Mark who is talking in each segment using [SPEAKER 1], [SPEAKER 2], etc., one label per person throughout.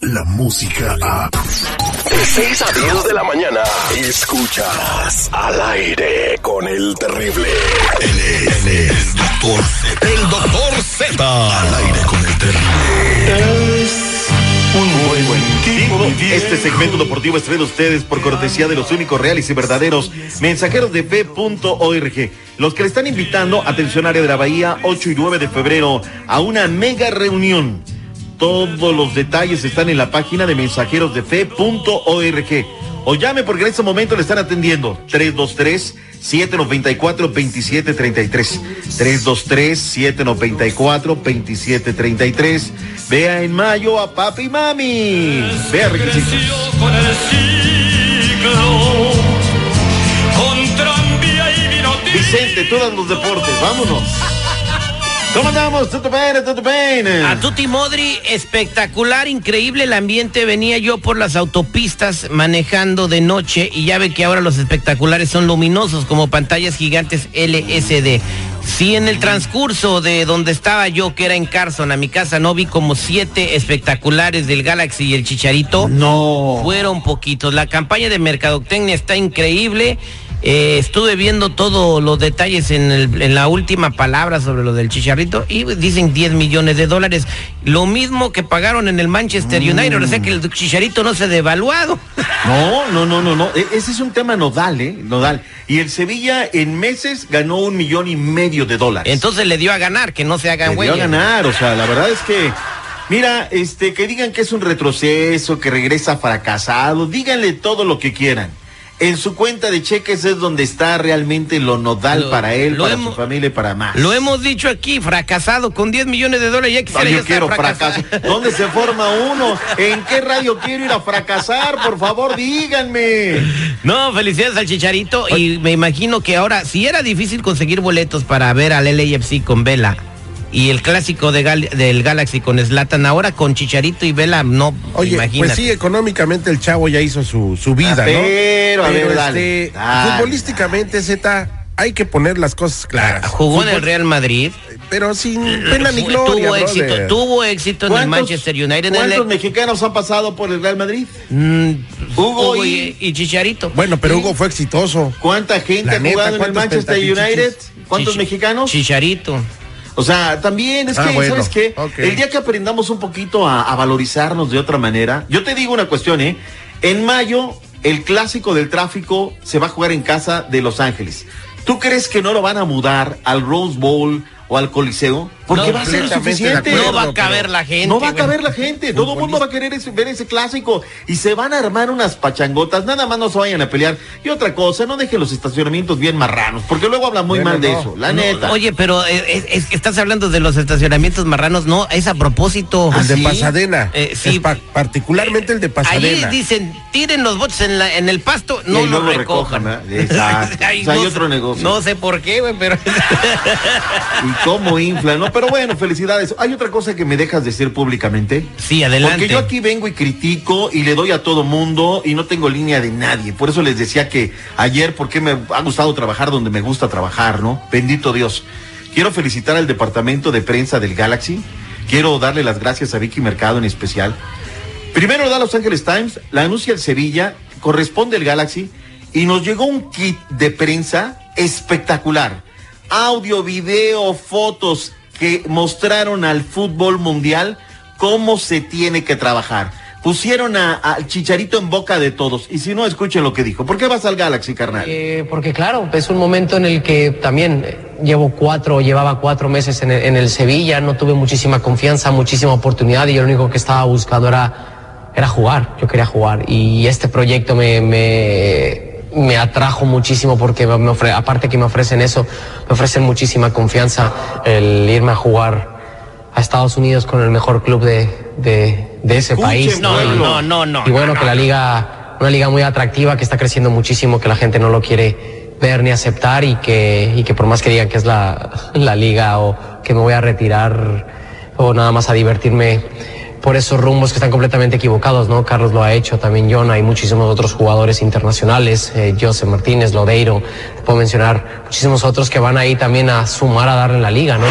[SPEAKER 1] la música a...
[SPEAKER 2] De 6 a 10 de la mañana, escuchas al aire con el terrible.
[SPEAKER 1] Él es, él es Doctor Z.
[SPEAKER 2] El doctor Z.
[SPEAKER 1] Al aire con el terrible.
[SPEAKER 3] Un muy buen tipo. Este segmento deportivo es traído a ustedes por cortesía de los únicos reales y verdaderos mensajeros de fe.org. Los que le están invitando, atención área de la Bahía, 8 y 9 de febrero, a una mega reunión. Todos los detalles están en la página de mensajerosdefe.org. O llame porque en este momento le están atendiendo. 323-794-2733. 323-794-2733. Vea en mayo a papi y mami. Vea requisitos.
[SPEAKER 4] con el ciclo, con tranvía y
[SPEAKER 3] Vicente, todos los deportes, vámonos. ¿Cómo andamos? ¿Todo bien? ¿Todo bien?
[SPEAKER 5] A Tuti Modri, espectacular, increíble el ambiente. Venía yo por las autopistas manejando de noche y ya ve que ahora los espectaculares son luminosos como pantallas gigantes LSD. Si en el transcurso de donde estaba yo, que era en Carson, a mi casa, no vi como siete espectaculares del Galaxy y el Chicharito.
[SPEAKER 3] No.
[SPEAKER 5] Fueron poquitos. La campaña de mercadotecnia está increíble. Eh, estuve viendo todos los detalles en, el- en la última palabra sobre lo del Chicharito y dicen 10 millones de dólares. Lo mismo que pagaron en el Manchester United. O sea que el Chicharito no se ha devaluado.
[SPEAKER 3] No, no, no, no, no. E- Ese es un tema nodal, ¿eh? Nodal. Y el Sevilla en meses ganó un millón y medio de dólares.
[SPEAKER 5] Entonces le dio a ganar, que no se hagan
[SPEAKER 3] Le dio a ganar, o sea, la verdad es que, mira, este, que digan que es un retroceso, que regresa fracasado, díganle todo lo que quieran. En su cuenta de cheques es donde está realmente lo nodal
[SPEAKER 5] Lo-
[SPEAKER 3] para él, para
[SPEAKER 5] hemos-
[SPEAKER 3] su familia y para más.
[SPEAKER 5] Lo hemos dicho aquí, fracasado con 10 millones de dólares. Ya quisiera
[SPEAKER 3] yo
[SPEAKER 5] yo
[SPEAKER 3] quiero fracaso. ¿Dónde se forma uno? ¿En qué radio quiero ir a fracasar? Por favor, díganme.
[SPEAKER 5] No, felicidades al Chicharito y me imagino que ahora, si era difícil conseguir boletos para ver al LAFC con Vela y el clásico de Gal- del Galaxy con Slatan, ahora con Chicharito y Vela, no,
[SPEAKER 6] Oye,
[SPEAKER 5] imagínate.
[SPEAKER 6] pues sí, económicamente el chavo ya hizo su, su vida,
[SPEAKER 3] Ah, pero,
[SPEAKER 6] ¿no?
[SPEAKER 3] a ver, dale,
[SPEAKER 6] este,
[SPEAKER 3] dale.
[SPEAKER 6] futbolísticamente, Z, hay que poner las cosas claras.
[SPEAKER 5] Jugó en el Real Madrid.
[SPEAKER 6] Pero sin pena ni gloria,
[SPEAKER 5] tuvo éxito,
[SPEAKER 6] brother.
[SPEAKER 5] tuvo éxito en el
[SPEAKER 3] ¿Cuántos-
[SPEAKER 5] Manchester United. En
[SPEAKER 3] ¿Cuántos
[SPEAKER 5] el,
[SPEAKER 3] mexicanos han pasado por el Real Madrid?
[SPEAKER 5] Mm,
[SPEAKER 3] Hugo
[SPEAKER 5] Hugo
[SPEAKER 3] y-
[SPEAKER 5] Chicharito.
[SPEAKER 6] Bueno, pero Hugo fue exitoso.
[SPEAKER 3] ¿Cuánta gente
[SPEAKER 6] La
[SPEAKER 3] ha
[SPEAKER 6] neta,
[SPEAKER 3] jugado en el
[SPEAKER 6] ¿cuántos
[SPEAKER 3] Manchester? United? ¿Cuántos mexicanos?
[SPEAKER 5] Chicharito.
[SPEAKER 3] O sea, también es
[SPEAKER 6] Ah,
[SPEAKER 3] que,
[SPEAKER 6] bueno,
[SPEAKER 3] ¿sabes qué? El día que aprendamos un poquito a, a valorizarnos de otra manera, yo te digo una cuestión, ¿eh? En mayo, el clásico del tráfico se va a jugar en casa de Los Ángeles. ¿Tú crees que no lo van a mudar al Rose Bowl o al Coliseo? Porque
[SPEAKER 5] No,
[SPEAKER 3] va a ser
[SPEAKER 6] de
[SPEAKER 3] suficiente.
[SPEAKER 6] acuerdo,
[SPEAKER 5] No va a
[SPEAKER 6] pero-
[SPEAKER 5] caber la gente.
[SPEAKER 3] No va a caber la gente, todo el mundo va a querer ese- ver ese clásico y se van a armar unas pachangotas, nada más no se vayan a pelear. Y otra cosa, no dejen los estacionamientos bien marranos, porque luego hablan muy
[SPEAKER 6] Bueno,
[SPEAKER 3] mal de
[SPEAKER 6] no,
[SPEAKER 3] eso, la
[SPEAKER 5] No,
[SPEAKER 3] neta.
[SPEAKER 5] Oye, pero eh, es, es que estás hablando de los estacionamientos marranos, no, es a propósito.
[SPEAKER 3] ¿Ah,
[SPEAKER 6] El de
[SPEAKER 3] sí?
[SPEAKER 6] Pasadena.
[SPEAKER 5] Eh, sí.
[SPEAKER 6] Es pa- particularmente el de
[SPEAKER 5] Ahí
[SPEAKER 6] Pasadena.
[SPEAKER 5] dicen, tiren los botes en, la- en el pasto,
[SPEAKER 3] Y
[SPEAKER 5] no
[SPEAKER 3] ahí
[SPEAKER 5] los
[SPEAKER 3] no lo
[SPEAKER 5] recojan.
[SPEAKER 3] recojan, ¿verdad? Exacto.
[SPEAKER 5] Ahí
[SPEAKER 3] O sea, hay
[SPEAKER 5] no
[SPEAKER 3] otro
[SPEAKER 5] sé-
[SPEAKER 3] negocio.
[SPEAKER 5] No sé por qué, güey, pero...
[SPEAKER 3] Y cómo infla, ¿no? Pero bueno, felicidades. Hay otra cosa que me dejas decir públicamente.
[SPEAKER 5] sí, adelante.
[SPEAKER 3] Porque yo aquí vengo y critico y le doy a todo mundo y no tengo línea de nadie. Por eso les decía que ayer, porque me ha gustado trabajar donde me gusta trabajar, ¿no? Bendito Dios. Quiero felicitar al departamento de prensa del Galaxy. Quiero darle las gracias a Vicky Mercado en especial. Primero lo da Los Angeles Times, la anuncia el Sevilla, corresponde el Galaxy y nos llegó un kit de prensa espectacular. Audio, video, fotos que mostraron al fútbol mundial cómo se tiene que trabajar. Pusieron al chicharito en boca de todos. Y si no, escuchen lo que dijo. ¿Por qué vas al Galaxy, carnal?
[SPEAKER 7] Eh, porque claro, es un momento en el que también eh, llevo cuatro, llevaba cuatro meses en el, en el Sevilla, no tuve muchísima confianza, muchísima oportunidad y yo lo único que estaba buscando era, era jugar, yo quería jugar y este proyecto me, me, me atrajo muchísimo porque me ofre- aparte que me ofrecen eso, me ofrecen muchísima confianza el irme a jugar a Estados Unidos con el mejor club de, de, de ese
[SPEAKER 3] Escuchen,
[SPEAKER 7] país.
[SPEAKER 5] No, no, no, no.
[SPEAKER 7] Y bueno,
[SPEAKER 5] no,
[SPEAKER 7] que la liga, una liga muy atractiva, que está creciendo muchísimo, que la gente no lo quiere ver ni aceptar y que, y que por más que digan que es la, la liga o que me voy a retirar o nada más a divertirme por esos rumbos que están completamente equivocados, ¿no? Carlos lo ha hecho, también John, hay muchísimos otros jugadores internacionales, eh, José Martínez, Lodeiro, puedo mencionar muchísimos otros que van ahí también a sumar a darle en la liga, ¿no?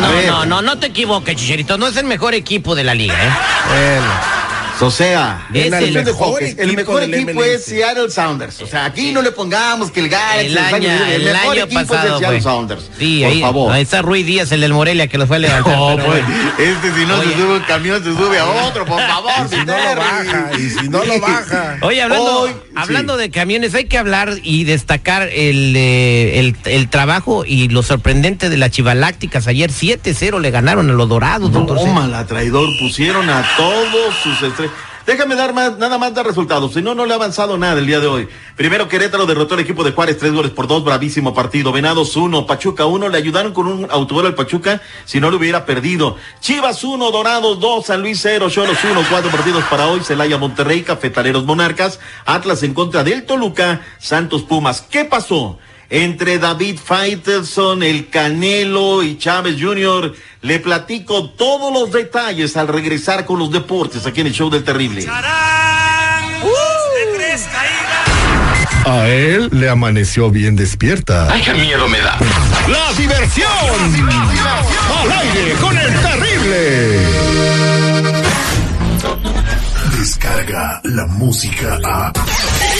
[SPEAKER 5] No, no, no, no te equivoques, Chicharito. No es el mejor equipo de la liga, ¿eh?
[SPEAKER 6] Bueno,
[SPEAKER 3] O sea,
[SPEAKER 5] Es el
[SPEAKER 6] mejor
[SPEAKER 3] enfoques, el
[SPEAKER 6] equipo
[SPEAKER 3] mejor equipo es Seattle Sounders. O sea, aquí no le pongamos que el Galaxy,
[SPEAKER 5] El año,
[SPEAKER 3] el,
[SPEAKER 5] el
[SPEAKER 3] mejor
[SPEAKER 5] año
[SPEAKER 3] equipo es
[SPEAKER 5] pasado
[SPEAKER 3] el Seattle. Sounders.
[SPEAKER 5] Sí,
[SPEAKER 3] por
[SPEAKER 5] ahí,
[SPEAKER 3] favor.
[SPEAKER 5] ahí está Rui Díaz, el del Morelia, que lo fue a levantar.
[SPEAKER 3] No, pues, este si no
[SPEAKER 5] Oye.
[SPEAKER 3] se sube un camión, se sube a otro, por favor.
[SPEAKER 6] y si no lo baja, y si no lo baja.
[SPEAKER 5] Oye, hablando,
[SPEAKER 3] Hoy,
[SPEAKER 5] hablando
[SPEAKER 3] sí.
[SPEAKER 5] de camiones, hay que hablar y destacar el, eh, el, el trabajo y lo sorprendente de las Chivalácticas. Ayer 7-0 le ganaron a los Dorados, doctor. C.
[SPEAKER 3] Tómala, traidor. Pusieron a todos sus estrellas. Déjame dar más, nada más dar resultados. Si no, no le ha avanzado nada el día de hoy. Primero, Querétaro derrotó al equipo de Juárez, tres goles por dos. Bravísimo partido. Venados uno, Pachuca uno. Le ayudaron con un autogol al Pachuca. Si no lo hubiera perdido. Chivas uno, Dorados dos, San Luis cero, Cholos uno. Cuatro partidos para hoy. Celaya Monterrey, Cafetaleros Monarcas. Atlas en contra del Toluca. Santos Pumas. ¿Qué pasó? Entre David Faitelson, el Canelo y Chávez Jr. Le platico todos los detalles al regresar con los deportes aquí en el show del terrible.
[SPEAKER 1] A él le amaneció bien despierta.
[SPEAKER 2] Ay, qué miedo me da.
[SPEAKER 1] ¡La diversión! ¡Al aire con el terrible! Descarga la música a.